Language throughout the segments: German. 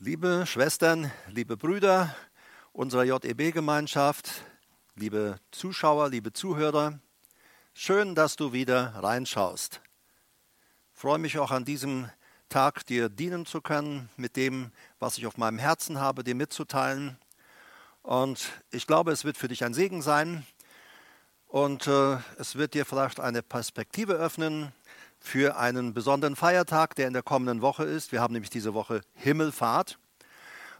Liebe Schwestern, liebe Brüder unserer JEB-Gemeinschaft, liebe Zuschauer, liebe Zuhörer, schön, dass du wieder reinschaust. Ich freue mich auch an diesem Tag, dir dienen zu können mit dem, was ich auf meinem Herzen habe, dir mitzuteilen. Und ich glaube, es wird für dich ein Segen sein und äh, es wird dir vielleicht eine Perspektive öffnen, für einen besonderen Feiertag, der in der kommenden Woche ist. Wir haben nämlich diese Woche Himmelfahrt.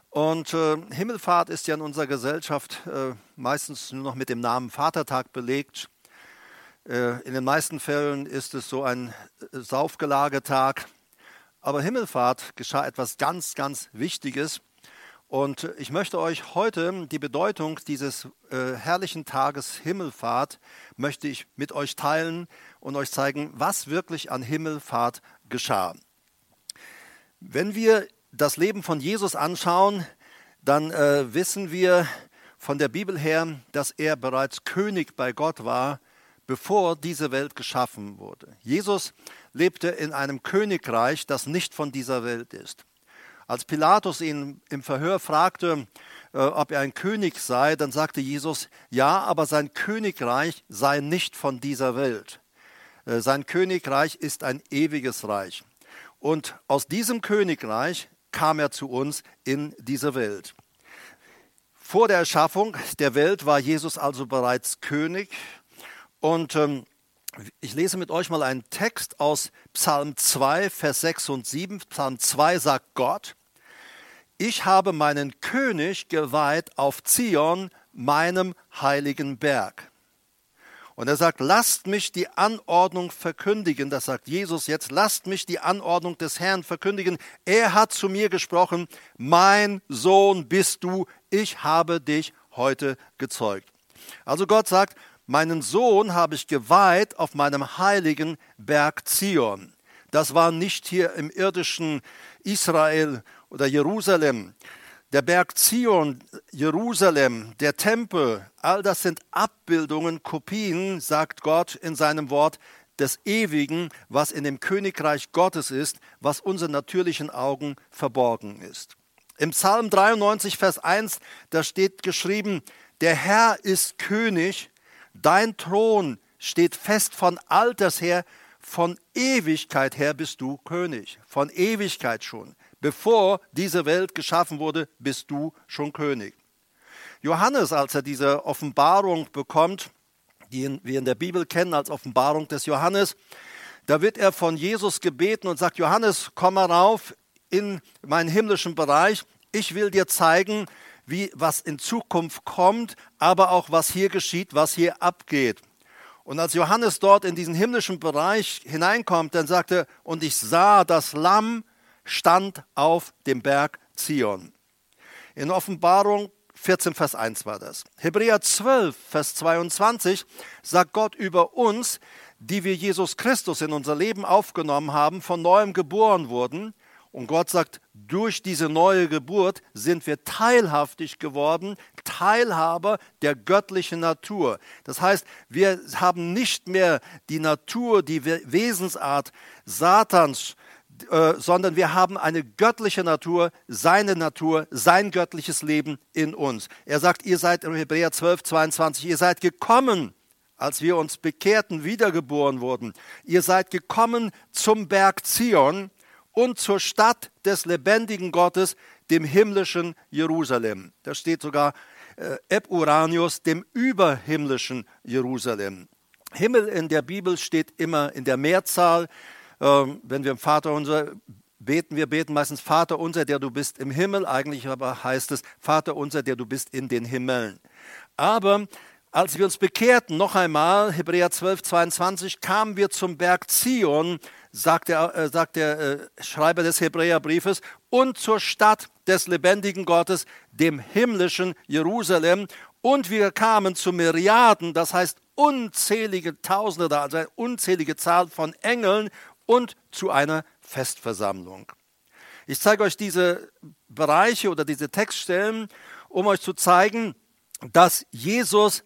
Und äh, Himmelfahrt ist ja in unserer Gesellschaft äh, meistens nur noch mit dem Namen Vatertag belegt. Äh, in den meisten Fällen ist es so ein äh, Saufgelagetag. Aber Himmelfahrt geschah etwas ganz, ganz Wichtiges. Und ich möchte euch heute die Bedeutung dieses äh, herrlichen Tages Himmelfahrt möchte ich mit euch teilen und euch zeigen, was wirklich an Himmelfahrt geschah. Wenn wir das Leben von Jesus anschauen, dann äh, wissen wir von der Bibel her, dass er bereits König bei Gott war, bevor diese Welt geschaffen wurde. Jesus lebte in einem Königreich, das nicht von dieser Welt ist. Als Pilatus ihn im Verhör fragte, äh, ob er ein König sei, dann sagte Jesus, ja, aber sein Königreich sei nicht von dieser Welt. Äh, sein Königreich ist ein ewiges Reich. Und aus diesem Königreich kam er zu uns in diese Welt. Vor der Erschaffung der Welt war Jesus also bereits König. Und ähm, ich lese mit euch mal einen Text aus Psalm 2, Vers 6 und 7. Psalm 2 sagt Gott, ich habe meinen König geweiht auf Zion, meinem heiligen Berg. Und er sagt, lasst mich die Anordnung verkündigen. Das sagt Jesus jetzt, lasst mich die Anordnung des Herrn verkündigen. Er hat zu mir gesprochen, mein Sohn bist du, ich habe dich heute gezeugt. Also Gott sagt, meinen Sohn habe ich geweiht auf meinem heiligen Berg Zion. Das war nicht hier im irdischen Israel oder Jerusalem, der Berg Zion, Jerusalem, der Tempel, all das sind Abbildungen, Kopien, sagt Gott in seinem Wort, des Ewigen, was in dem Königreich Gottes ist, was unseren natürlichen Augen verborgen ist. Im Psalm 93, Vers 1, da steht geschrieben, der Herr ist König, dein Thron steht fest von alters her, von Ewigkeit her bist du König, von Ewigkeit schon. Bevor diese Welt geschaffen wurde, bist du schon König. Johannes, als er diese Offenbarung bekommt, die wir in der Bibel kennen als Offenbarung des Johannes, da wird er von Jesus gebeten und sagt, Johannes, komm mal rauf in meinen himmlischen Bereich. Ich will dir zeigen, wie, was in Zukunft kommt, aber auch was hier geschieht, was hier abgeht. Und als Johannes dort in diesen himmlischen Bereich hineinkommt, dann sagt er, und ich sah das Lamm, stand auf dem Berg Zion. In Offenbarung 14, Vers 1 war das. Hebräer 12, Vers 22 sagt Gott über uns, die wir Jesus Christus in unser Leben aufgenommen haben, von neuem geboren wurden. Und Gott sagt, durch diese neue Geburt sind wir teilhaftig geworden, Teilhaber der göttlichen Natur. Das heißt, wir haben nicht mehr die Natur, die Wesensart Satans, äh, sondern wir haben eine göttliche Natur, seine Natur, sein göttliches Leben in uns. Er sagt, ihr seid in Hebräer 12, 22, ihr seid gekommen, als wir uns bekehrten, wiedergeboren wurden. Ihr seid gekommen zum Berg Zion und zur Stadt des lebendigen Gottes, dem himmlischen Jerusalem. Da steht sogar äh, Eb Uranius, dem überhimmlischen Jerusalem. Himmel in der Bibel steht immer in der Mehrzahl. Ähm, wenn wir im Vater unser beten, wir beten meistens Vater unser, der du bist im Himmel. Eigentlich aber heißt es Vater unser, der du bist in den Himmeln. Aber als wir uns bekehrten, noch einmal, Hebräer 12, 22, kamen wir zum Berg Zion, sagt der, äh, sagt der äh, Schreiber des Hebräerbriefes, und zur Stadt des lebendigen Gottes, dem himmlischen Jerusalem. Und wir kamen zu Myriaden, das heißt unzählige Tausende, also eine unzählige Zahl von Engeln und zu einer Festversammlung. Ich zeige euch diese Bereiche oder diese Textstellen, um euch zu zeigen, dass Jesus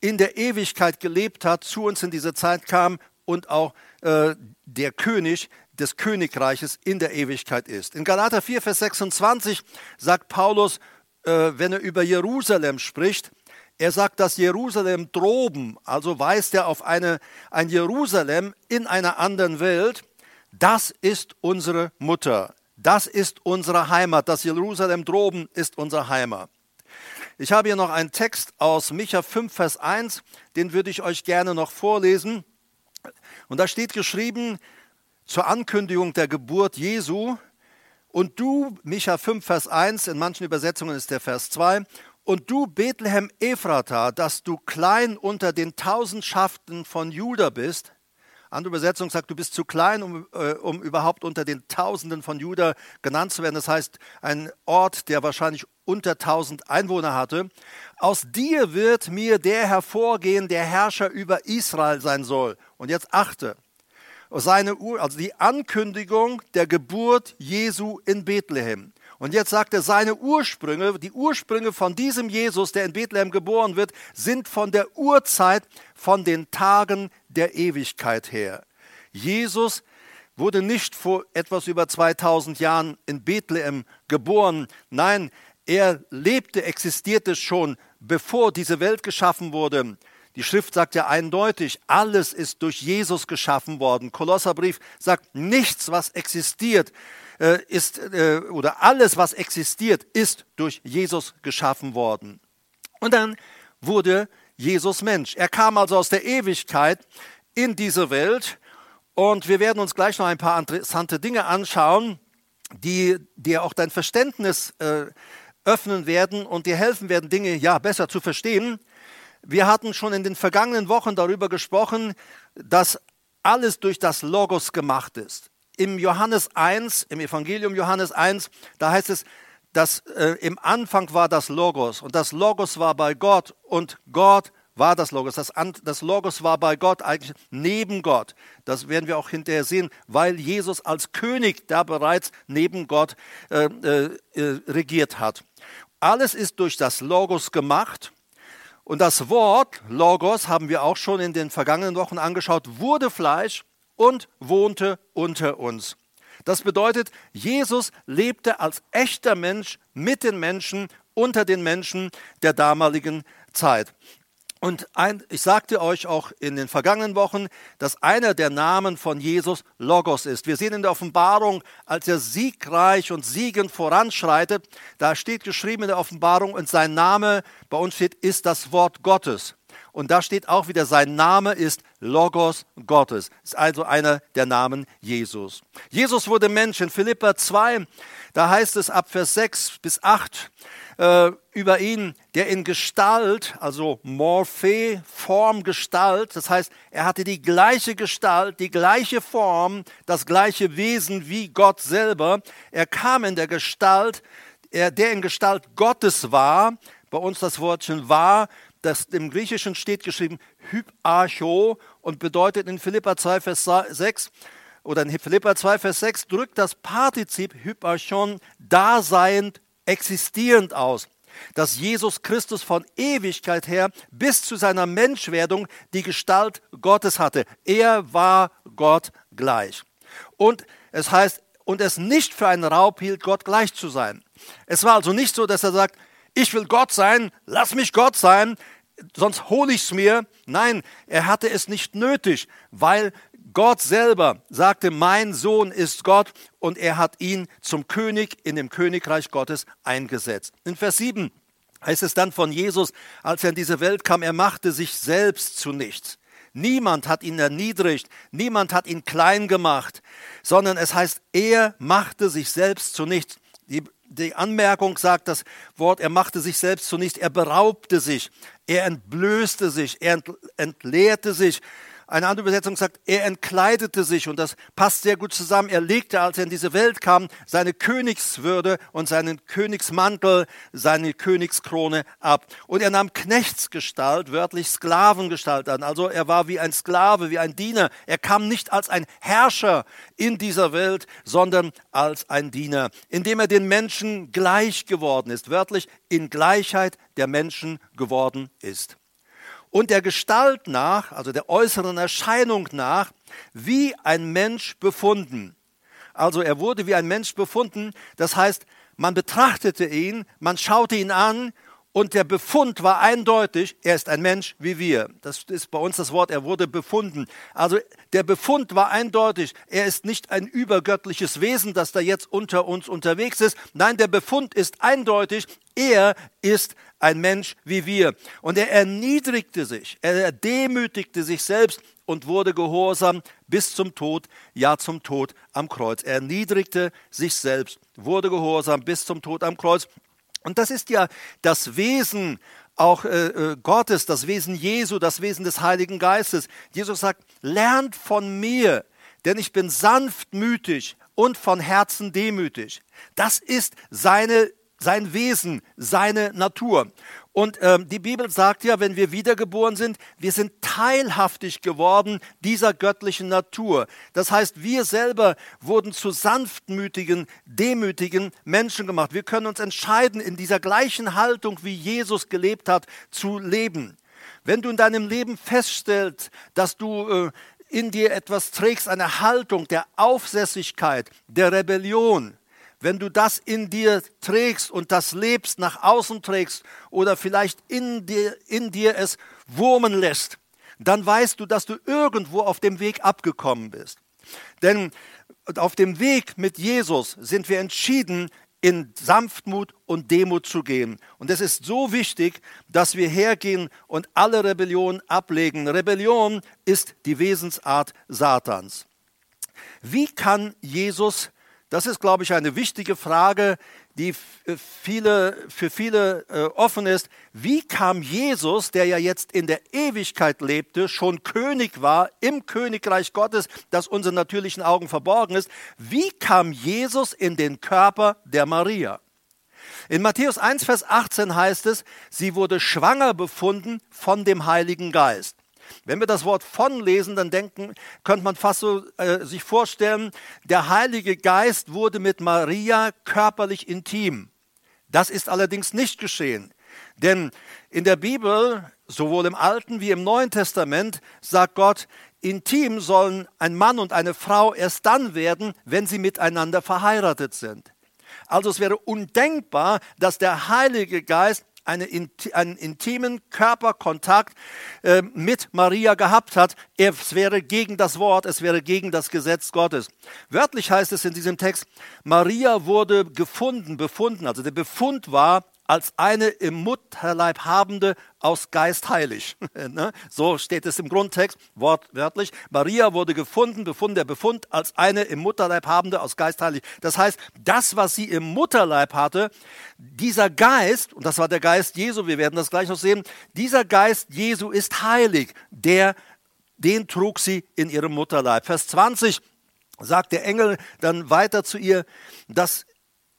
in der Ewigkeit gelebt hat, zu uns in diese Zeit kam und auch äh, der König des Königreiches in der Ewigkeit ist. In Galater 4, Vers 26 sagt Paulus, äh, wenn er über Jerusalem spricht, er sagt, dass Jerusalem droben, also weist er auf eine, ein Jerusalem in einer anderen Welt, das ist unsere Mutter, das ist unsere Heimat, das Jerusalem droben ist unsere Heimat. Ich habe hier noch einen Text aus Micha 5, Vers 1, den würde ich euch gerne noch vorlesen. Und da steht geschrieben zur Ankündigung der Geburt Jesu, und du, Micha 5, Vers 1, in manchen Übersetzungen ist der Vers 2, und du, Bethlehem Ephrata, dass du klein unter den Tausendschaften von Juda bist. Andere Übersetzung sagt, du bist zu klein, um, äh, um überhaupt unter den Tausenden von Juda genannt zu werden. Das heißt, ein Ort, der wahrscheinlich unter tausend Einwohner hatte. Aus dir wird mir der hervorgehen, der Herrscher über Israel sein soll. Und jetzt achte, seine, also die Ankündigung der Geburt Jesu in Bethlehem. Und jetzt sagt er, seine Ursprünge, die Ursprünge von diesem Jesus, der in Bethlehem geboren wird, sind von der Urzeit, von den Tagen der Ewigkeit her. Jesus wurde nicht vor etwas über 2000 Jahren in Bethlehem geboren. Nein, er lebte, existierte schon, bevor diese Welt geschaffen wurde. Die Schrift sagt ja eindeutig, alles ist durch Jesus geschaffen worden. Kolosserbrief sagt, nichts, was existiert, ist, äh, oder alles, was existiert, ist durch Jesus geschaffen worden. Und dann wurde Jesus Mensch. Er kam also aus der Ewigkeit in diese Welt und wir werden uns gleich noch ein paar interessante Dinge anschauen, die dir auch dein Verständnis äh, öffnen werden und dir helfen werden, Dinge ja besser zu verstehen. Wir hatten schon in den vergangenen Wochen darüber gesprochen, dass alles durch das Logos gemacht ist im Johannes 1, im Evangelium Johannes 1, da heißt es, dass äh, im Anfang war das Logos und das Logos war bei Gott und Gott war das Logos. Das, das Logos war bei Gott eigentlich neben Gott. Das werden wir auch hinterher sehen, weil Jesus als König da bereits neben Gott äh, äh, äh regiert hat. Alles ist durch das Logos gemacht. Und das Wort Logos haben wir auch schon in den vergangenen Wochen angeschaut, wurde Fleisch und wohnte unter uns. Das bedeutet, Jesus lebte als echter Mensch mit den Menschen, unter den Menschen der damaligen Zeit. Und ein, ich sagte euch auch in den vergangenen Wochen, dass einer der Namen von Jesus Logos ist. Wir sehen in der Offenbarung, als er siegreich und siegend voranschreitet, da steht geschrieben in der Offenbarung und sein Name, bei uns steht, ist das Wort Gottes. Und da steht auch wieder, sein Name ist Logos Gottes. Ist also einer der Namen Jesus. Jesus wurde Mensch. In Philippa 2, da heißt es ab Vers 6 bis 8 äh, über ihn, der in Gestalt, also Morphe, Form, Gestalt, das heißt, er hatte die gleiche Gestalt, die gleiche Form, das gleiche Wesen wie Gott selber. Er kam in der Gestalt, er, der in Gestalt Gottes war, bei uns das Wortchen war, das im Griechischen steht geschrieben Hyparcho und bedeutet in Philippa 2, Vers 6 oder in Philippa 2, Vers 6 drückt das Partizip Hyparchon daseiend, existierend aus, dass Jesus Christus von Ewigkeit her bis zu seiner Menschwerdung die Gestalt Gottes hatte. Er war Gott gleich. Und es heißt, und es nicht für einen Raub hielt, Gott gleich zu sein. Es war also nicht so, dass er sagt, ich will Gott sein, lass mich Gott sein, sonst hole ich es mir. Nein, er hatte es nicht nötig, weil Gott selber sagte, mein Sohn ist Gott und er hat ihn zum König in dem Königreich Gottes eingesetzt. In Vers 7 heißt es dann von Jesus, als er in diese Welt kam, er machte sich selbst zu nichts. Niemand hat ihn erniedrigt, niemand hat ihn klein gemacht, sondern es heißt, er machte sich selbst zu nichts. Die die Anmerkung sagt das Wort, er machte sich selbst zunächst, er beraubte sich, er entblößte sich, er entleerte sich, eine andere Übersetzung sagt, er entkleidete sich und das passt sehr gut zusammen. Er legte, als er in diese Welt kam, seine Königswürde und seinen Königsmantel, seine Königskrone ab. Und er nahm Knechtsgestalt, wörtlich Sklavengestalt an. Also er war wie ein Sklave, wie ein Diener. Er kam nicht als ein Herrscher in dieser Welt, sondern als ein Diener, indem er den Menschen gleich geworden ist, wörtlich in Gleichheit der Menschen geworden ist und der Gestalt nach, also der äußeren Erscheinung nach, wie ein Mensch befunden. Also er wurde wie ein Mensch befunden. Das heißt, man betrachtete ihn, man schaute ihn an und der Befund war eindeutig, er ist ein Mensch wie wir. Das ist bei uns das Wort, er wurde befunden. Also der Befund war eindeutig, er ist nicht ein übergöttliches Wesen, das da jetzt unter uns unterwegs ist. Nein, der Befund ist eindeutig, er ist ein Mensch wie wir. Und er erniedrigte sich, er demütigte sich selbst und wurde gehorsam bis zum Tod, ja zum Tod am Kreuz. Er erniedrigte sich selbst, wurde gehorsam bis zum Tod am Kreuz. Und das ist ja das Wesen auch äh, äh, Gottes, das Wesen Jesu, das Wesen des Heiligen Geistes. Jesus sagt, lernt von mir, denn ich bin sanftmütig und von Herzen demütig. Das ist seine sein Wesen, seine Natur. Und ähm, die Bibel sagt ja, wenn wir wiedergeboren sind, wir sind teilhaftig geworden dieser göttlichen Natur. Das heißt, wir selber wurden zu sanftmütigen, demütigen Menschen gemacht. Wir können uns entscheiden, in dieser gleichen Haltung, wie Jesus gelebt hat, zu leben. Wenn du in deinem Leben feststellst, dass du äh, in dir etwas trägst, eine Haltung der Aufsässigkeit, der Rebellion, wenn du das in dir trägst und das lebst, nach außen trägst oder vielleicht in dir, in dir es wurmen lässt, dann weißt du, dass du irgendwo auf dem Weg abgekommen bist. Denn auf dem Weg mit Jesus sind wir entschieden, in Sanftmut und Demut zu gehen. Und es ist so wichtig, dass wir hergehen und alle Rebellion ablegen. Rebellion ist die Wesensart Satans. Wie kann Jesus das ist, glaube ich, eine wichtige Frage, die äh, viele, für viele äh, offen ist. Wie kam Jesus, der ja jetzt in der Ewigkeit lebte, schon König war im Königreich Gottes, das unseren natürlichen Augen verborgen ist, wie kam Jesus in den Körper der Maria? In Matthäus 1, Vers 18 heißt es, sie wurde schwanger befunden von dem Heiligen Geist. Wenn wir das Wort von lesen, dann denken, könnte man fast so äh, sich vorstellen, der Heilige Geist wurde mit Maria körperlich intim. Das ist allerdings nicht geschehen. Denn in der Bibel, sowohl im Alten wie im Neuen Testament, sagt Gott, intim sollen ein Mann und eine Frau erst dann werden, wenn sie miteinander verheiratet sind. Also es wäre undenkbar, dass der Heilige Geist eine, einen intimen Körperkontakt äh, mit Maria gehabt hat. Es wäre gegen das Wort, es wäre gegen das Gesetz Gottes. Wörtlich heißt es in diesem Text, Maria wurde gefunden, befunden. Also der Befund war, als eine im Mutterleib habende aus Geist heilig. Ne? so steht es im Grundtext, wortwörtlich. Maria wurde gefunden, befunden, der Befund als eine im Mutterleib habende aus Geist heilig. Das heißt, das, was sie im Mutterleib hatte, dieser Geist, und das war der Geist Jesu, wir werden das gleich noch sehen, dieser Geist Jesu ist heilig, der, den trug sie in ihrem Mutterleib. Vers 20 sagt der Engel dann weiter zu ihr, dass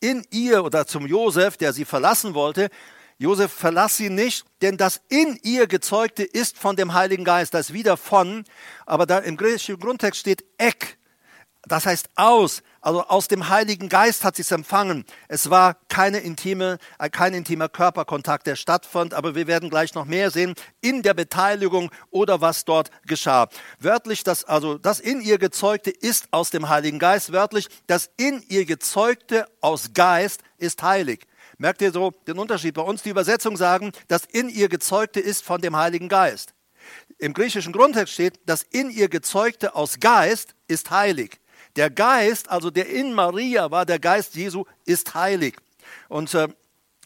in ihr oder zum Josef, der sie verlassen wollte, Josef verlass sie nicht, denn das in ihr gezeugte ist von dem Heiligen Geist, das wieder von, aber da im griechischen Grundtext steht ek, das heißt aus, also aus dem Heiligen Geist hat sie es empfangen. Es war keine intime, äh, kein intimer Körperkontakt, der stattfand, aber wir werden gleich noch mehr sehen in der Beteiligung oder was dort geschah. Wörtlich, das, also das in ihr gezeugte ist aus dem Heiligen Geist. Wörtlich, das in ihr gezeugte aus Geist ist heilig. Merkt ihr so den Unterschied? Bei uns die Übersetzung sagen, das in ihr gezeugte ist von dem Heiligen Geist. Im griechischen Grundtext steht, das in ihr gezeugte aus Geist ist heilig. Der Geist, also der in Maria war, der Geist Jesu, ist heilig. Und äh,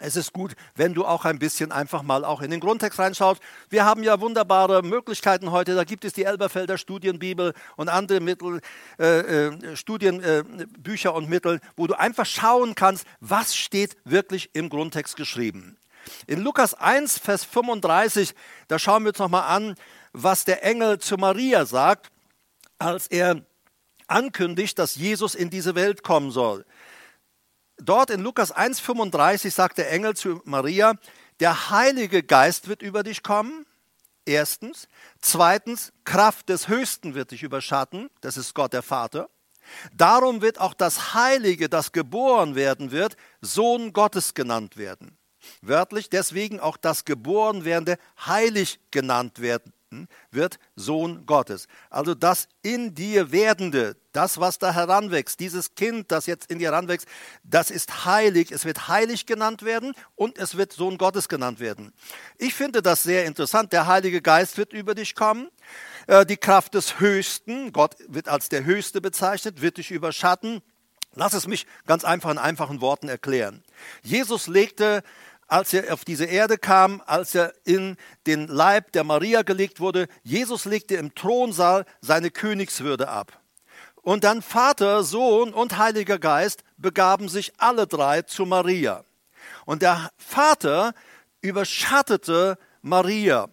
es ist gut, wenn du auch ein bisschen einfach mal auch in den Grundtext reinschaust. Wir haben ja wunderbare Möglichkeiten heute. Da gibt es die Elberfelder Studienbibel und andere Mittel, äh, äh, Studienbücher äh, und Mittel, wo du einfach schauen kannst, was steht wirklich im Grundtext geschrieben. In Lukas 1, Vers 35, da schauen wir uns nochmal an, was der Engel zu Maria sagt, als er ankündigt, dass Jesus in diese Welt kommen soll. Dort in Lukas 1,35 sagt der Engel zu Maria, der Heilige Geist wird über dich kommen. Erstens. Zweitens, Kraft des Höchsten wird dich überschatten. Das ist Gott der Vater. Darum wird auch das Heilige, das geboren werden wird, Sohn Gottes genannt werden. Wörtlich deswegen auch das geboren werdende heilig genannt werden hm, wird Sohn Gottes. Also das in dir werdende, das, was da heranwächst, dieses Kind, das jetzt in dir heranwächst, das ist heilig. Es wird heilig genannt werden und es wird Sohn Gottes genannt werden. Ich finde das sehr interessant. Der Heilige Geist wird über dich kommen. Äh, die Kraft des Höchsten, Gott wird als der Höchste bezeichnet, wird dich überschatten. Lass es mich ganz einfach in einfachen Worten erklären. Jesus legte, als er auf diese Erde kam, als er in den Leib der Maria gelegt wurde, Jesus legte im Thronsaal seine Königswürde ab. Und dann Vater, Sohn und Heiliger Geist begaben sich alle drei zu Maria. Und der Vater überschattete Maria.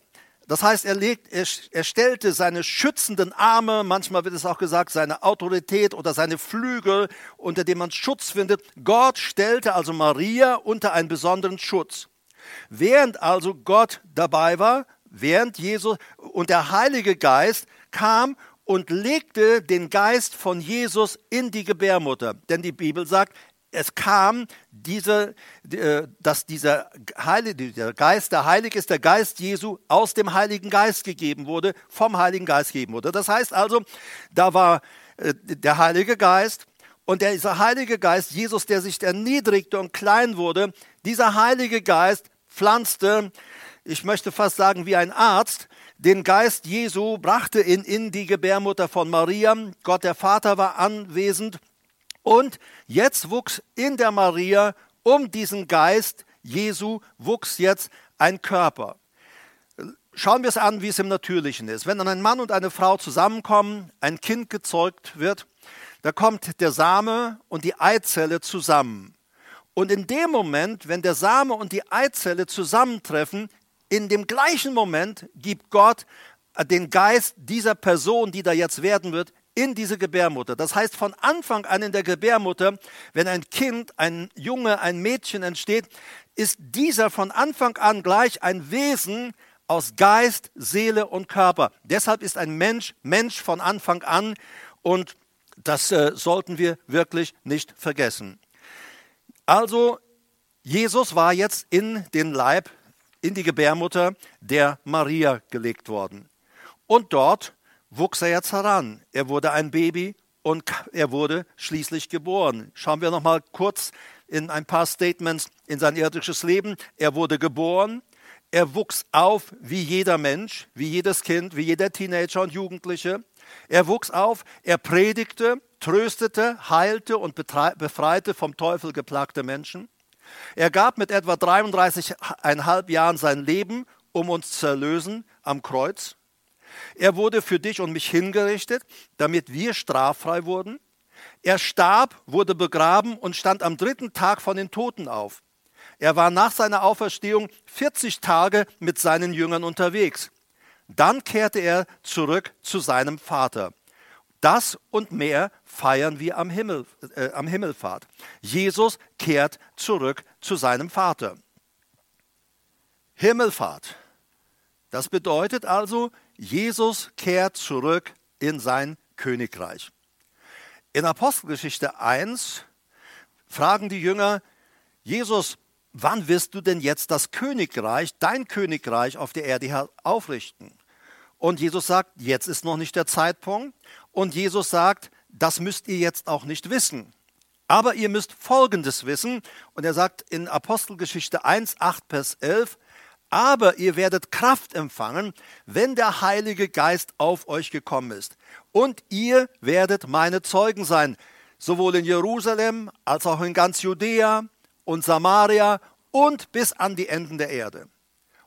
Das heißt, er, legt, er, er stellte seine schützenden Arme, manchmal wird es auch gesagt, seine Autorität oder seine Flügel, unter dem man Schutz findet. Gott stellte also Maria unter einen besonderen Schutz. Während also Gott dabei war, während Jesus und der Heilige Geist kam und legte den Geist von Jesus in die Gebärmutter. Denn die Bibel sagt, es kam diese, äh, dass dieser, Heilige, der Geist, der heilig ist, der Geist Jesu aus dem Heiligen Geist gegeben wurde, vom Heiligen Geist gegeben wurde. Das heißt also, da war äh, der Heilige Geist und dieser Heilige Geist, Jesus, der sich erniedrigte und klein wurde, dieser Heilige Geist pflanzte, ich möchte fast sagen wie ein Arzt, den Geist Jesu, brachte ihn in die Gebärmutter von Maria. Gott der Vater war anwesend und jetzt wuchs in der Maria um diesen Geist Jesu, wuchs jetzt ein Körper. Schauen wir es an, wie es im Natürlichen ist. Wenn dann ein Mann und eine Frau zusammenkommen, ein Kind gezeugt wird, da kommt der Same und die Eizelle zusammen. Und in dem Moment, wenn der Same und die Eizelle zusammentreffen, in dem gleichen Moment gibt Gott den Geist dieser Person, die da jetzt werden wird, in diese Gebärmutter. Das heißt, von Anfang an in der Gebärmutter, wenn ein Kind, ein Junge, ein Mädchen entsteht, ist dieser von Anfang an gleich ein Wesen aus Geist, Seele und Körper. Deshalb ist ein Mensch Mensch von Anfang an und das äh, sollten wir wirklich nicht vergessen. Also, Jesus war jetzt in den Leib, in die Gebärmutter der Maria gelegt worden. Und dort wuchs er jetzt heran. Er wurde ein Baby und er wurde schließlich geboren. Schauen wir noch mal kurz in ein paar Statements in sein irdisches Leben. Er wurde geboren, er wuchs auf wie jeder Mensch, wie jedes Kind, wie jeder Teenager und Jugendliche. Er wuchs auf, er predigte, tröstete, heilte und befreite vom Teufel geplagte Menschen. Er gab mit etwa 33,5 Jahren sein Leben, um uns zu erlösen am Kreuz. Er wurde für dich und mich hingerichtet, damit wir straffrei wurden. Er starb, wurde begraben und stand am dritten Tag von den Toten auf. Er war nach seiner Auferstehung 40 Tage mit seinen Jüngern unterwegs. Dann kehrte er zurück zu seinem Vater. Das und mehr feiern wir am, Himmel, äh, am Himmelfahrt. Jesus kehrt zurück zu seinem Vater. Himmelfahrt. Das bedeutet also, Jesus kehrt zurück in sein Königreich. In Apostelgeschichte 1 fragen die Jünger, Jesus, wann wirst du denn jetzt das Königreich, dein Königreich auf der Erde aufrichten? Und Jesus sagt, jetzt ist noch nicht der Zeitpunkt. Und Jesus sagt, das müsst ihr jetzt auch nicht wissen. Aber ihr müsst Folgendes wissen. Und er sagt in Apostelgeschichte 1, 8, Vers 11, aber ihr werdet Kraft empfangen, wenn der Heilige Geist auf euch gekommen ist. Und ihr werdet meine Zeugen sein, sowohl in Jerusalem als auch in ganz Judäa und Samaria und bis an die Enden der Erde.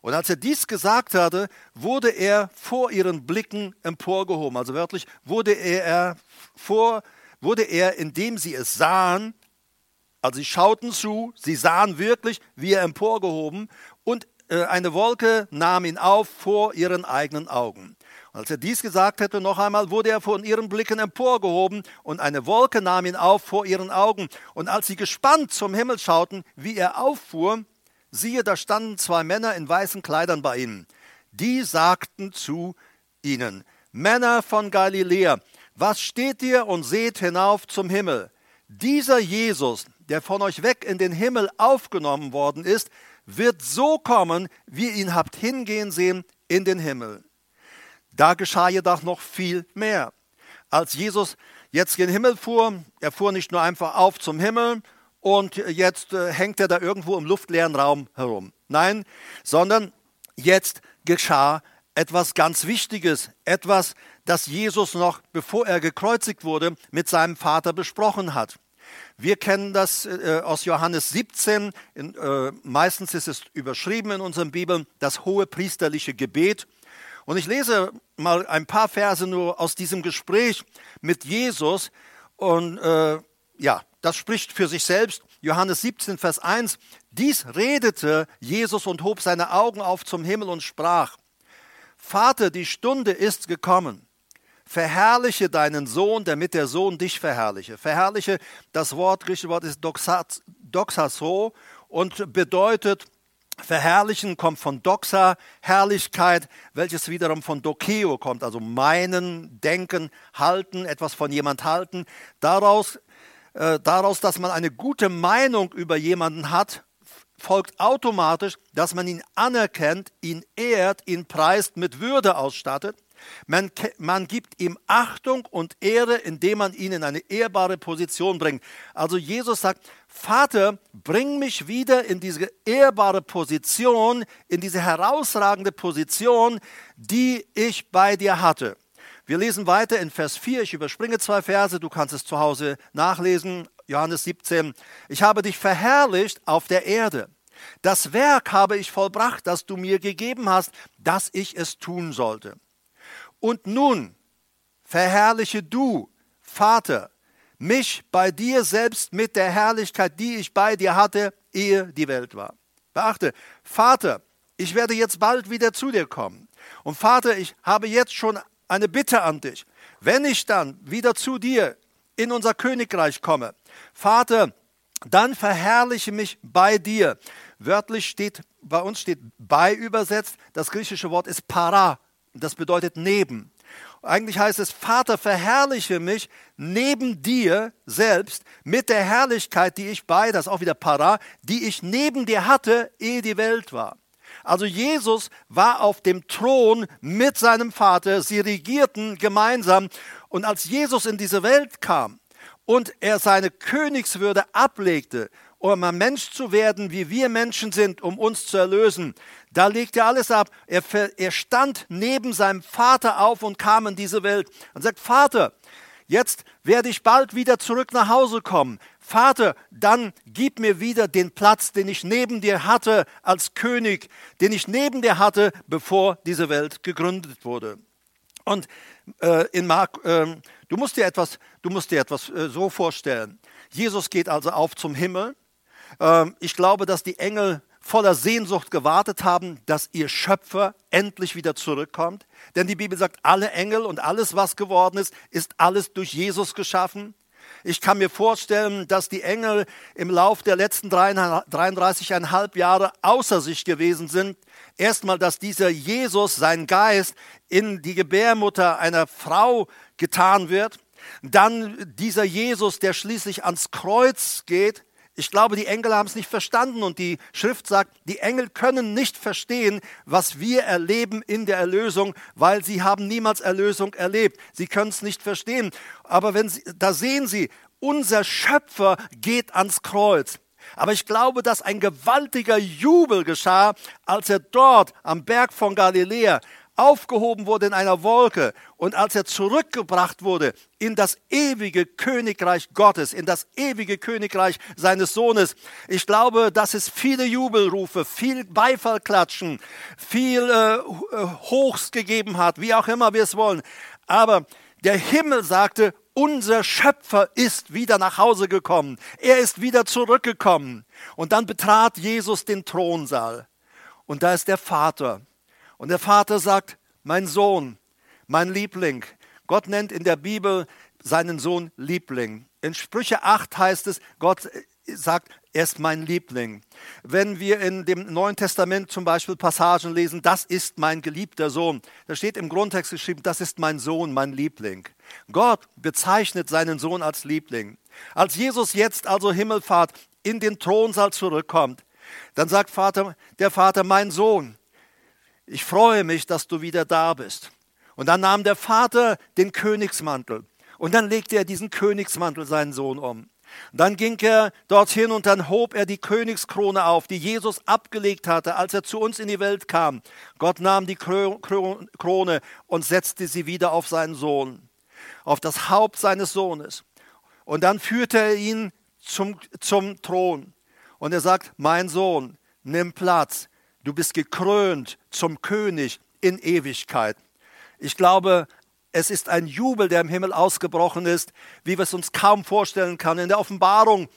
Und als er dies gesagt hatte, wurde er vor ihren Blicken emporgehoben. Also wörtlich wurde er vor, wurde er, indem sie es sahen, also sie schauten zu, sie sahen wirklich, wie er emporgehoben eine Wolke nahm ihn auf vor ihren eigenen Augen. Und als er dies gesagt hatte, noch einmal wurde er von ihren Blicken emporgehoben und eine Wolke nahm ihn auf vor ihren Augen. Und als sie gespannt zum Himmel schauten, wie er auffuhr, siehe, da standen zwei Männer in weißen Kleidern bei ihnen. Die sagten zu ihnen, Männer von Galiläa, was steht ihr und seht hinauf zum Himmel? Dieser Jesus, der von euch weg in den Himmel aufgenommen worden ist, wird so kommen, wie ihr ihn habt hingehen sehen in den Himmel. da geschah jedoch noch viel mehr. Als Jesus jetzt gen Himmel fuhr, er fuhr nicht nur einfach auf zum Himmel und jetzt äh, hängt er da irgendwo im luftleeren Raum herum. Nein, sondern jetzt geschah etwas ganz Wichtiges, etwas, das Jesus noch, bevor er gekreuzigt wurde, mit seinem Vater besprochen hat. Wir kennen das äh, aus Johannes 17, in, äh, meistens ist es überschrieben in unseren Bibeln, das hohe priesterliche Gebet. Und ich lese mal ein paar Verse nur aus diesem Gespräch mit Jesus. Und äh, ja, das spricht für sich selbst. Johannes 17, Vers 1. Dies redete Jesus und hob seine Augen auf zum Himmel und sprach, Vater, die Stunde ist gekommen. Verherrliche deinen Sohn, damit der Sohn dich verherrliche. Verherrliche, das Wort, griechische Wort ist doxaso und bedeutet, verherrlichen kommt von doxa, Herrlichkeit, welches wiederum von dokeo kommt, also meinen, denken, halten, etwas von jemand halten. Daraus, äh, daraus, dass man eine gute Meinung über jemanden hat, folgt automatisch, dass man ihn anerkennt, ihn ehrt, ihn preist, mit Würde ausstattet. Man, man, gibt ihm Achtung und Ehre, indem man ihn in eine ehrbare Position bringt. Also Jesus sagt, Vater, bring mich wieder in diese ehrbare Position, in diese herausragende Position, die ich bei dir hatte. Wir lesen weiter in Vers 4. Ich überspringe zwei Verse, du kannst es zu Hause nachlesen. Johannes 17. Ich habe dich verherrlicht auf der Erde. Das Werk habe ich vollbracht, das du mir gegeben hast, dass ich es tun sollte. Und nun verherrliche du, Vater, mich bei dir selbst mit der Herrlichkeit, die ich bei dir hatte, ehe die Welt war. Beachte, Vater, ich werde jetzt bald wieder zu dir kommen. Und Vater, ich habe jetzt schon eine Bitte an dich. Wenn ich dann wieder zu dir in unser Königreich komme, Vater, dann verherrliche mich bei dir. Wörtlich steht, bei uns steht bei übersetzt, das griechische Wort ist para, das bedeutet neben. Eigentlich heißt es, Vater, verherrliche mich neben dir selbst mit der Herrlichkeit, die ich bei, das ist auch wieder para, die ich neben dir hatte, ehe die Welt war. Also Jesus war auf dem Thron mit seinem Vater, sie regierten gemeinsam. Und als Jesus in diese Welt kam und er seine Königswürde ablegte, um ein Mensch zu werden, wie wir Menschen sind, um uns zu erlösen, da legt er alles ab. Er, er stand neben seinem Vater auf und kam in diese Welt und sagt, Vater, jetzt werde ich bald wieder zurück nach Hause kommen. Vater, dann gib mir wieder den Platz, den ich neben dir hatte als König, den ich neben dir hatte, bevor diese Welt gegründet wurde. Und äh, in Mark, äh, du musst dir etwas, du musst dir etwas äh, so vorstellen. Jesus geht also auf zum Himmel. Ähm, ich glaube, dass die Engel voller Sehnsucht gewartet haben, dass ihr Schöpfer endlich wieder zurückkommt. Denn die Bibel sagt, alle Engel und alles, was geworden ist, ist alles durch Jesus geschaffen. Ich kann mir vorstellen, dass die Engel im Lauf der letzten 33,5 Jahre außer sich gewesen sind. Erstmal, dass dieser Jesus, sein Geist, in die Gebärmutter einer Frau getan wird. Dann dieser Jesus, der schließlich ans Kreuz geht ich glaube, die Engel haben es nicht verstanden und die Schrift sagt, die Engel können nicht verstehen, was wir erleben in der Erlösung, weil sie haben niemals Erlösung erlebt. Sie können es nicht verstehen. Aber wenn sie, da sehen sie, unser Schöpfer geht ans Kreuz. Aber ich glaube, dass ein gewaltiger Jubel geschah, als er dort am Berg von Galiläa aufgehoben wurde in einer Wolke und als er zurückgebracht wurde in das ewige Königreich Gottes, in das ewige Königreich seines Sohnes. Ich glaube, dass es viele Jubelrufe, viel Beifallklatschen, viel äh, Hochs gegeben hat, wie auch immer wir es wollen. Aber der Himmel sagte, unser Schöpfer ist wieder nach Hause gekommen. Er ist wieder zurückgekommen. Und dann betrat Jesus den Thronsaal. Und da ist der Vater. Und der Vater sagt, mein Sohn, mein Liebling. Gott nennt in der Bibel seinen Sohn Liebling. In Sprüche 8 heißt es, Gott sagt, er ist mein Liebling. Wenn wir in dem Neuen Testament zum Beispiel Passagen lesen, das ist mein geliebter Sohn, da steht im Grundtext geschrieben, das ist mein Sohn, mein Liebling. Gott bezeichnet seinen Sohn als Liebling. Als Jesus jetzt also Himmelfahrt in den Thronsaal zurückkommt, dann sagt Vater, der Vater, mein Sohn, ich freue mich, dass du wieder da bist. Und dann nahm der Vater den Königsmantel und dann legte er diesen Königsmantel seinen Sohn um. Dann ging er dorthin und dann hob er die Königskrone auf, die Jesus abgelegt hatte, als er zu uns in die Welt kam. Gott nahm die Krone und setzte sie wieder auf seinen Sohn, auf das Haupt seines Sohnes. Und dann führte er ihn zum, zum Thron. Und er sagt, mein Sohn, nimm Platz. Du bist gekrönt zum König in Ewigkeit. Ich glaube, es ist ein Jubel, der im Himmel ausgebrochen ist, wie wir es uns kaum vorstellen können. In der Offenbarung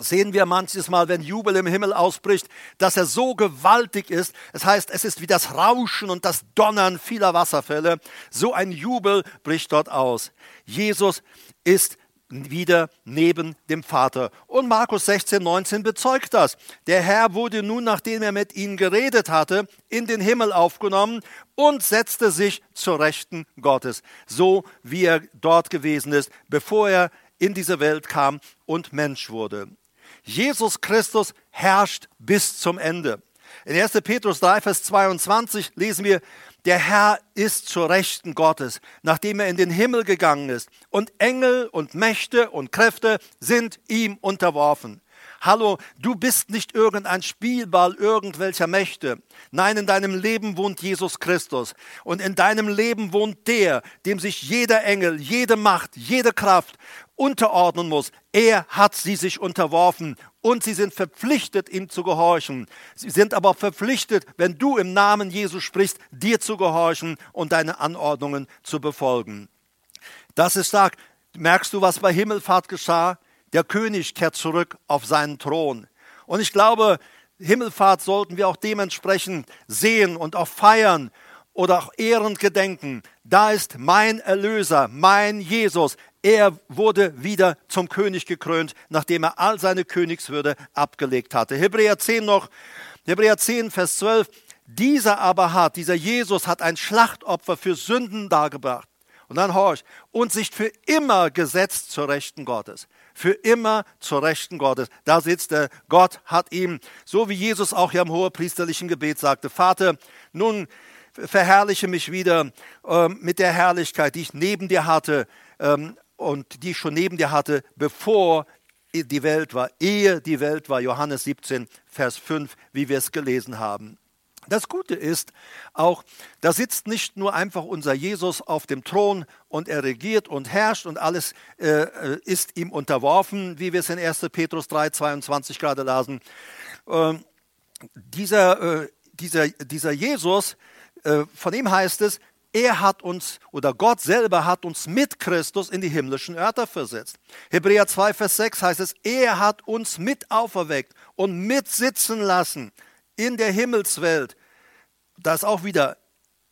sehen wir manches Mal, wenn Jubel im Himmel ausbricht, dass er so gewaltig ist. Es heißt, es ist wie das Rauschen und das Donnern vieler Wasserfälle. So ein Jubel bricht dort aus. Jesus ist wieder neben dem Vater. Und Markus 16, 19 bezeugt das. Der Herr wurde nun, nachdem er mit ihnen geredet hatte, in den Himmel aufgenommen und setzte sich zur Rechten Gottes, so wie er dort gewesen ist, bevor er in diese Welt kam und Mensch wurde. Jesus Christus herrscht bis zum Ende. In 1. Petrus 3, Vers 22 lesen wir, der Herr ist zur Rechten Gottes, nachdem er in den Himmel gegangen ist. Und Engel und Mächte und Kräfte sind ihm unterworfen. Hallo, du bist nicht irgendein Spielball irgendwelcher Mächte. Nein, in deinem Leben wohnt Jesus Christus. Und in deinem Leben wohnt der, dem sich jeder Engel, jede Macht, jede Kraft unterordnen muss. Er hat sie sich unterworfen und sie sind verpflichtet, ihm zu gehorchen. Sie sind aber verpflichtet, wenn du im Namen Jesus sprichst, dir zu gehorchen und deine Anordnungen zu befolgen. Das ist stark. Merkst du, was bei Himmelfahrt geschah? Der König kehrt zurück auf seinen Thron. Und ich glaube, Himmelfahrt sollten wir auch dementsprechend sehen und auch feiern oder auch ehrend gedenken. Da ist mein Erlöser, mein Jesus. Er wurde wieder zum König gekrönt, nachdem er all seine Königswürde abgelegt hatte. Hebräer 10 noch, Hebräer 10, Vers 12. Dieser aber hat, dieser Jesus hat ein Schlachtopfer für Sünden dargebracht. Und dann horch, und sich für immer gesetzt zur Rechten Gottes. Für immer zur Rechten Gottes. Da sitzt er. Gott hat ihm, so wie Jesus auch hier im hohepriesterlichen Gebet sagte, Vater, nun verherrliche mich wieder ähm, mit der Herrlichkeit, die ich neben dir hatte ähm, und die ich schon neben dir hatte, bevor die Welt war, ehe die Welt war. Johannes 17, Vers 5, wie wir es gelesen haben. Das Gute ist auch, da sitzt nicht nur einfach unser Jesus auf dem Thron und er regiert und herrscht und alles äh, äh ist ihm unterworfen, wie wir es in 1. Petrus 3, 22 gerade lasen. Ähm, dieser, äh, dieser, dieser Jesus, äh, von ihm heißt es, er hat uns oder Gott selber hat uns mit Christus in die himmlischen Örter versetzt. Hebräer 2, Vers 6 heißt es, er hat uns mit auferweckt und mitsitzen lassen in der Himmelswelt. Da ist auch wieder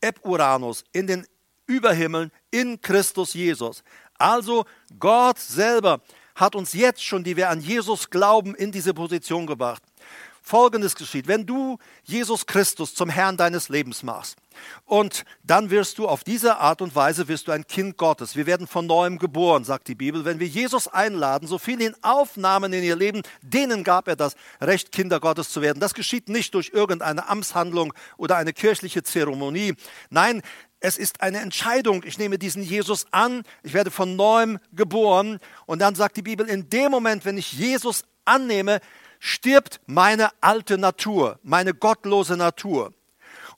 Ep-Uranus in den Überhimmeln in Christus Jesus. Also Gott selber hat uns jetzt schon, die wir an Jesus glauben, in diese Position gebracht. Folgendes geschieht, wenn du Jesus Christus zum Herrn deines Lebens machst und dann wirst du auf diese Art und Weise wirst du ein Kind Gottes. Wir werden von neuem geboren, sagt die Bibel. Wenn wir Jesus einladen, so viele ihn aufnahmen in ihr Leben, denen gab er das Recht, Kinder Gottes zu werden. Das geschieht nicht durch irgendeine Amtshandlung oder eine kirchliche Zeremonie. Nein, es ist eine Entscheidung. Ich nehme diesen Jesus an, ich werde von neuem geboren. Und dann sagt die Bibel, in dem Moment, wenn ich Jesus annehme, stirbt meine alte Natur, meine gottlose Natur.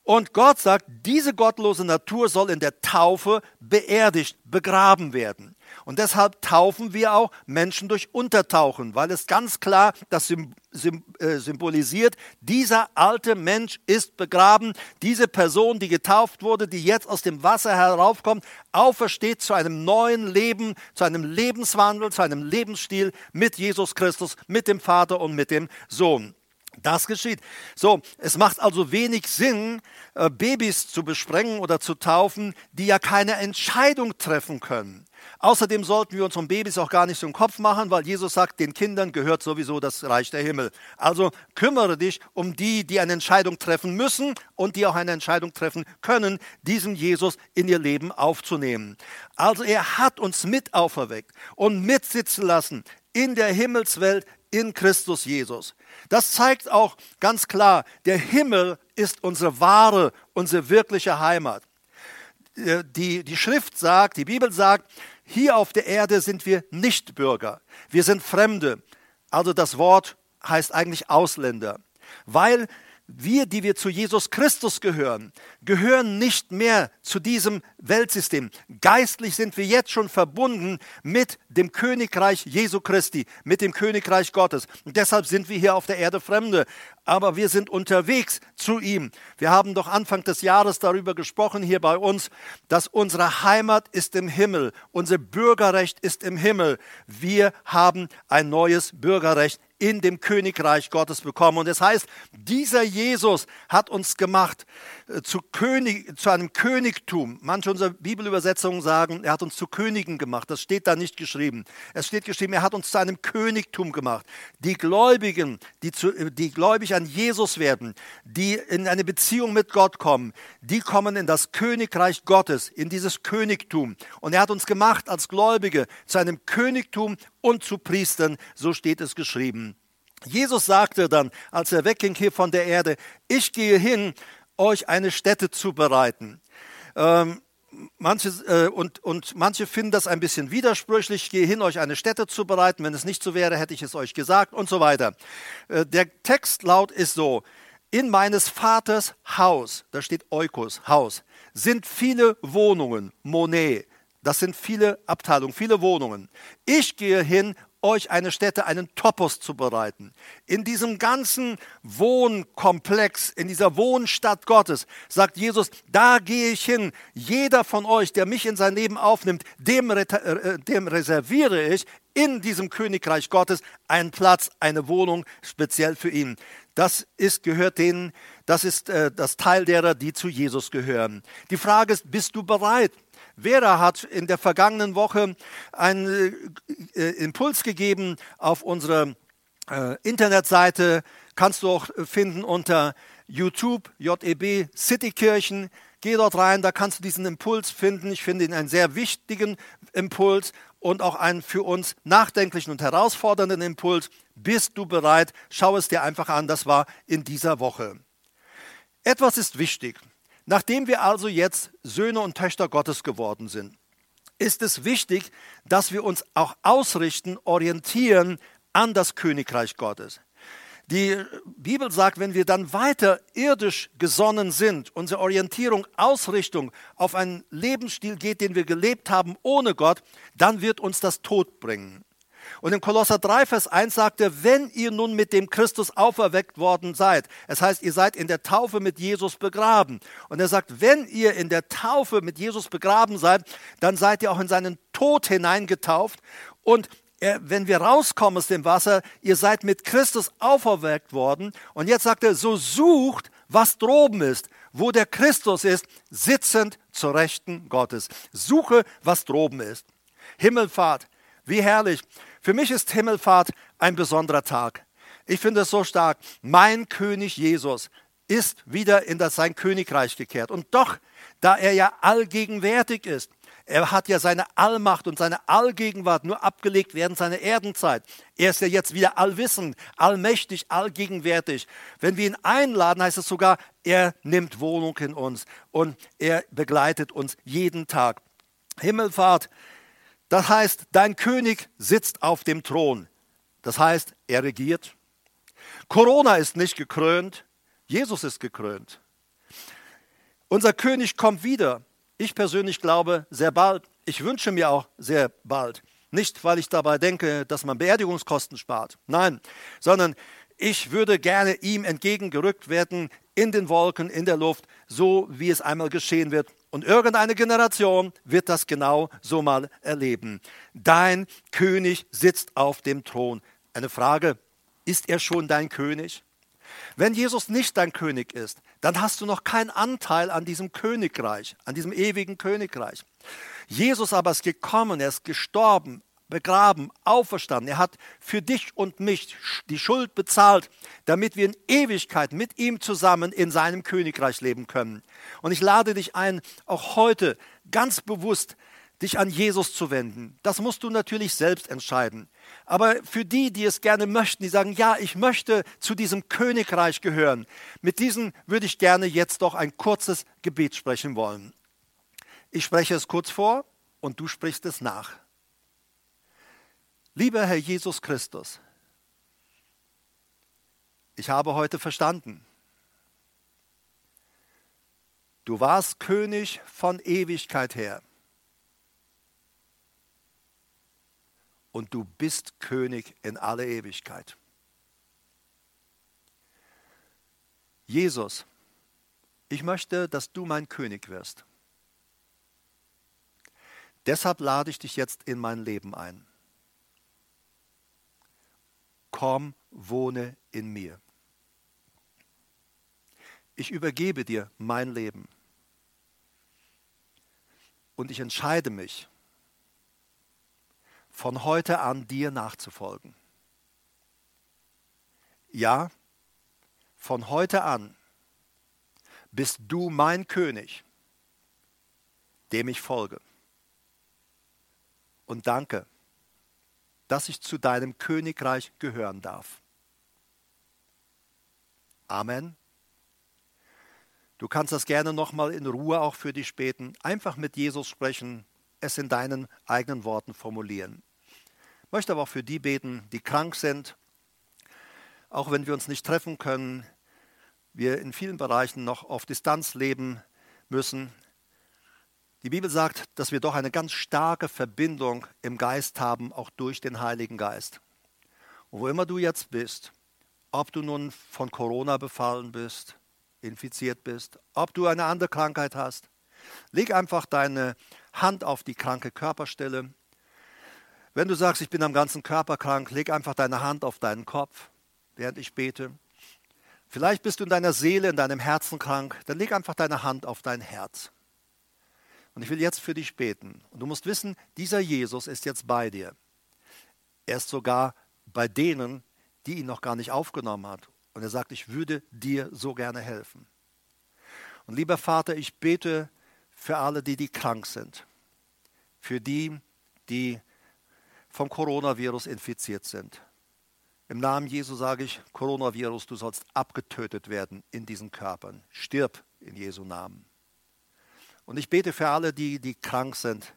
Und Gott sagt, diese gottlose Natur soll in der Taufe beerdigt, begraben werden. Und deshalb taufen wir auch Menschen durch Untertauchen, weil es ganz klar das äh, symbolisiert, dieser alte Mensch ist begraben, diese Person, die getauft wurde, die jetzt aus dem Wasser heraufkommt, aufersteht zu einem neuen Leben, zu einem Lebenswandel, zu einem Lebensstil mit Jesus Christus, mit dem Vater und mit dem Sohn. Das geschieht. So, es macht also wenig Sinn, äh, Babys zu besprengen oder zu taufen, die ja keine Entscheidung treffen können. Außerdem sollten wir unseren Babys auch gar nicht so im Kopf machen, weil Jesus sagt, den Kindern gehört sowieso das Reich der Himmel. Also kümmere dich um die, die eine Entscheidung treffen müssen und die auch eine Entscheidung treffen können, diesen Jesus in ihr Leben aufzunehmen. Also er hat uns mit auferweckt und mitsitzen lassen in der Himmelswelt in Christus Jesus. Das zeigt auch ganz klar, der Himmel ist unsere wahre, unsere wirkliche Heimat. äh, die, die Schrift sagt, die Bibel sagt, hier auf der Erde sind wir nicht Bürger. Wir sind Fremde. Also das Wort heißt eigentlich Ausländer. Weil wir, die wir zu Jesus Christus gehören, gehören nicht mehr zu diesem Weltsystem. Geistlich sind wir jetzt schon verbunden mit dem Königreich Jesu Christi, mit dem Königreich Gottes. Und deshalb sind wir hier auf der Erde Fremde. Aber wir sind unterwegs zu ihm. Wir haben doch Anfang des Jahres darüber gesprochen hier bei uns, dass unsere Heimat ist im Himmel. Unser Bürgerrecht ist im Himmel. Wir haben ein neues Bürgerrecht in dem Königreich Gottes bekommen. Und es heißt, dieser Jesus hat uns gemacht zu, König, zu einem Königtum. Manche unserer Bibelübersetzungen sagen, er hat uns zu Königen gemacht. Das steht da nicht geschrieben. Es steht geschrieben, er hat uns zu einem Königtum gemacht. Die Gläubigen, die, zu, die gläubig an Jesus werden, die in eine Beziehung mit Gott kommen, die kommen in das Königreich Gottes, in dieses Königtum. Und er hat uns gemacht als Gläubige zu einem Königtum und zu Priestern, so steht es geschrieben. Jesus sagte dann, als er wegging hier von der Erde, ich gehe hin, euch eine Stätte zu bereiten. Ähm, manche, äh, und, und manche finden das ein bisschen widersprüchlich, ich gehe hin, euch eine Stätte zu bereiten. Wenn es nicht so wäre, hätte ich es euch gesagt und so weiter. Äh, der Textlaut ist so, in meines Vaters Haus, da steht Eukos, Haus, sind viele Wohnungen, Monet. Das sind viele Abteilungen, viele Wohnungen. Ich gehe hin, euch eine Stätte, einen Topos zu bereiten. In diesem ganzen Wohnkomplex, in dieser Wohnstadt Gottes, sagt Jesus, da gehe ich hin. Jeder von euch, der mich in sein Leben aufnimmt, dem, äh, dem reserviere ich in diesem Königreich Gottes einen Platz, eine Wohnung speziell für ihn. Das ist, gehört denen, das ist äh, das Teil derer, die zu Jesus gehören. Die Frage ist, bist du bereit? Vera hat in der vergangenen Woche einen äh, äh, Impuls gegeben auf unserer äh, Internetseite. Kannst du auch finden unter YouTube, JEB Citykirchen. Geh dort rein, da kannst du diesen Impuls finden. Ich finde ihn einen sehr wichtigen Impuls und auch einen für uns nachdenklichen und herausfordernden Impuls. Bist du bereit? Schau es dir einfach an. Das war in dieser Woche. Etwas ist wichtig. Nachdem wir also jetzt Söhne und Töchter Gottes geworden sind, ist es wichtig, dass wir uns auch ausrichten, orientieren an das Königreich Gottes. Die Bibel sagt, wenn wir dann weiter irdisch gesonnen sind, unsere Orientierung, Ausrichtung auf einen Lebensstil geht, den wir gelebt haben ohne Gott, dann wird uns das Tod bringen. Und in Kolosser 3, Vers 1 sagt er, wenn ihr nun mit dem Christus auferweckt worden seid, es heißt, ihr seid in der Taufe mit Jesus begraben. Und er sagt, wenn ihr in der Taufe mit Jesus begraben seid, dann seid ihr auch in seinen Tod hineingetauft. Und er, wenn wir rauskommen aus dem Wasser, ihr seid mit Christus auferweckt worden. Und jetzt sagt er, so sucht, was droben ist, wo der Christus ist, sitzend zur Rechten Gottes. Suche, was droben ist. Himmelfahrt, wie herrlich. Für mich ist Himmelfahrt ein besonderer Tag. Ich finde es so stark. Mein König Jesus ist wieder in das, sein Königreich gekehrt. Und doch, da er ja allgegenwärtig ist, er hat ja seine Allmacht und seine Allgegenwart nur abgelegt während seiner Erdenzeit. Er ist ja jetzt wieder allwissend, allmächtig, allgegenwärtig. Wenn wir ihn einladen, heißt es sogar, er nimmt Wohnung in uns und er begleitet uns jeden Tag. Himmelfahrt das heißt, dein König sitzt auf dem Thron. Das heißt, er regiert. Corona ist nicht gekrönt, Jesus ist gekrönt. Unser König kommt wieder. Ich persönlich glaube, sehr bald. Ich wünsche mir auch sehr bald. Nicht, weil ich dabei denke, dass man Beerdigungskosten spart. Nein, sondern ich würde gerne ihm entgegengerückt werden in den Wolken, in der Luft, so wie es einmal geschehen wird. Und irgendeine Generation wird das genau so mal erleben. Dein König sitzt auf dem Thron. Eine Frage, ist er schon dein König? Wenn Jesus nicht dein König ist, dann hast du noch keinen Anteil an diesem Königreich, an diesem ewigen Königreich. Jesus aber ist gekommen, er ist gestorben begraben, auferstanden. Er hat für dich und mich die Schuld bezahlt, damit wir in Ewigkeit mit ihm zusammen in seinem Königreich leben können. Und ich lade dich ein, auch heute ganz bewusst dich an Jesus zu wenden. Das musst du natürlich selbst entscheiden. Aber für die, die es gerne möchten, die sagen, ja, ich möchte zu diesem Königreich gehören, mit diesen würde ich gerne jetzt doch ein kurzes Gebet sprechen wollen. Ich spreche es kurz vor und du sprichst es nach. Lieber Herr Jesus Christus, ich habe heute verstanden, du warst König von Ewigkeit her und du bist König in alle Ewigkeit. Jesus, ich möchte, dass du mein König wirst. Deshalb lade ich dich jetzt in mein Leben ein. Komm, wohne in mir. Ich übergebe dir mein Leben. Und ich entscheide mich, von heute an dir nachzufolgen. Ja, von heute an bist du mein König, dem ich folge. Und danke, dass ich zu deinem Königreich gehören darf. Amen. Du kannst das gerne nochmal in Ruhe auch für dich beten. Einfach mit Jesus sprechen, es in deinen eigenen Worten formulieren. Ich möchte aber auch für die beten, die krank sind, auch wenn wir uns nicht treffen können, wir in vielen Bereichen noch auf Distanz leben müssen. Die Bibel sagt, dass wir doch eine ganz starke Verbindung im Geist haben, auch durch den Heiligen Geist. Und wo immer du jetzt bist, ob du nun von Corona befallen bist, infiziert bist, ob du eine andere Krankheit hast, leg einfach deine Hand auf die kranke Körperstelle. Wenn du sagst, ich bin am ganzen Körper krank, leg einfach deine Hand auf deinen Kopf, während ich bete. Vielleicht bist du in deiner Seele, in deinem Herzen krank, dann leg einfach deine Hand auf dein Herz. Und ich will jetzt für dich beten. Und du musst wissen, dieser Jesus ist jetzt bei dir. Er ist sogar bei denen, die ihn noch gar nicht aufgenommen hat. Und er sagt, ich würde dir so gerne helfen. Und lieber Vater, ich bete für alle, die, die krank sind. Für die, die vom Coronavirus infiziert sind. Im Namen Jesu sage ich, Coronavirus, du sollst abgetötet werden in diesen Körpern. Stirb in Jesu Namen. Und ich bete für alle, die, die krank sind.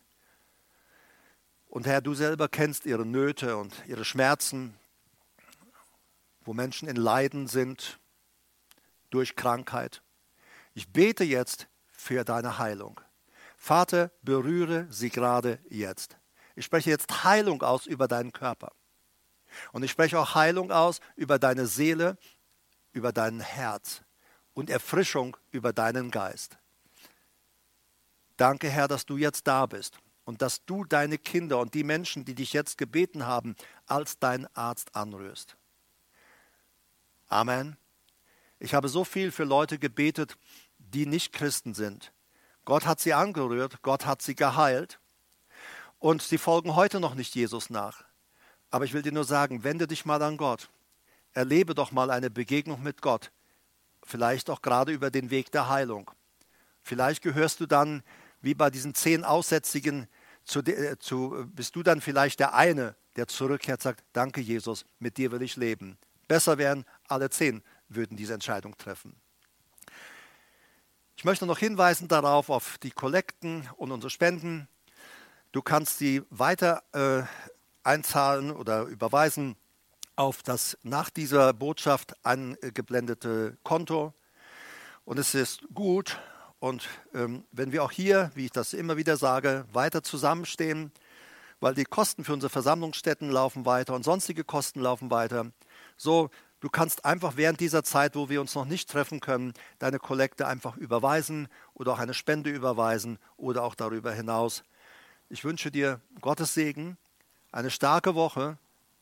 Und Herr, du selber kennst ihre Nöte und ihre Schmerzen, wo Menschen in Leiden sind durch Krankheit. Ich bete jetzt für deine Heilung. Vater, berühre sie gerade jetzt. Ich spreche jetzt Heilung aus über deinen Körper. Und ich spreche auch Heilung aus über deine Seele, über dein Herz und Erfrischung über deinen Geist. Danke, Herr, dass du jetzt da bist und dass du deine Kinder und die Menschen, die dich jetzt gebeten haben, als dein Arzt anrührst. Amen. Ich habe so viel für Leute gebetet, die nicht Christen sind. Gott hat sie angerührt, Gott hat sie geheilt und sie folgen heute noch nicht Jesus nach. Aber ich will dir nur sagen, wende dich mal an Gott. Erlebe doch mal eine Begegnung mit Gott. Vielleicht auch gerade über den Weg der Heilung. Vielleicht gehörst du dann, wie bei diesen zehn Aussätzigen, zu, äh, zu, bist du dann vielleicht der eine, der zurückkehrt, sagt, danke Jesus, mit dir will ich leben. Besser wären, alle zehn würden diese Entscheidung treffen. Ich möchte noch hinweisen darauf, auf die Kollekten und unsere Spenden. Du kannst sie weiter äh, einzahlen oder überweisen auf das nach dieser Botschaft angeblendete Konto. Und es ist gut. Und ähm, wenn wir auch hier, wie ich das immer wieder sage, weiter zusammenstehen, weil die Kosten für unsere Versammlungsstätten laufen weiter und sonstige Kosten laufen weiter, so Du kannst einfach während dieser Zeit, wo wir uns noch nicht treffen können, deine Kollekte einfach überweisen oder auch eine Spende überweisen oder auch darüber hinaus. Ich wünsche dir Gottes Segen eine starke Woche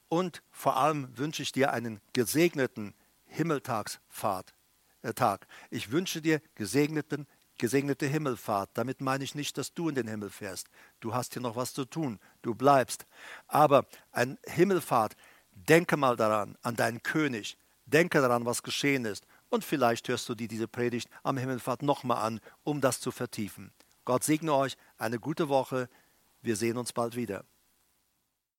und vor allem wünsche ich dir einen gesegneten Himmeltagsfahrt. Äh, Tag. Ich wünsche dir gesegneten, gesegnete Himmelfahrt. Damit meine ich nicht, dass du in den Himmel fährst. Du hast hier noch was zu tun. Du bleibst. Aber ein Himmelfahrt, denke mal daran, an deinen König. Denke daran, was geschehen ist. Und vielleicht hörst du dir diese Predigt am Himmelfahrt nochmal an, um das zu vertiefen. Gott segne euch. Eine gute Woche. Wir sehen uns bald wieder.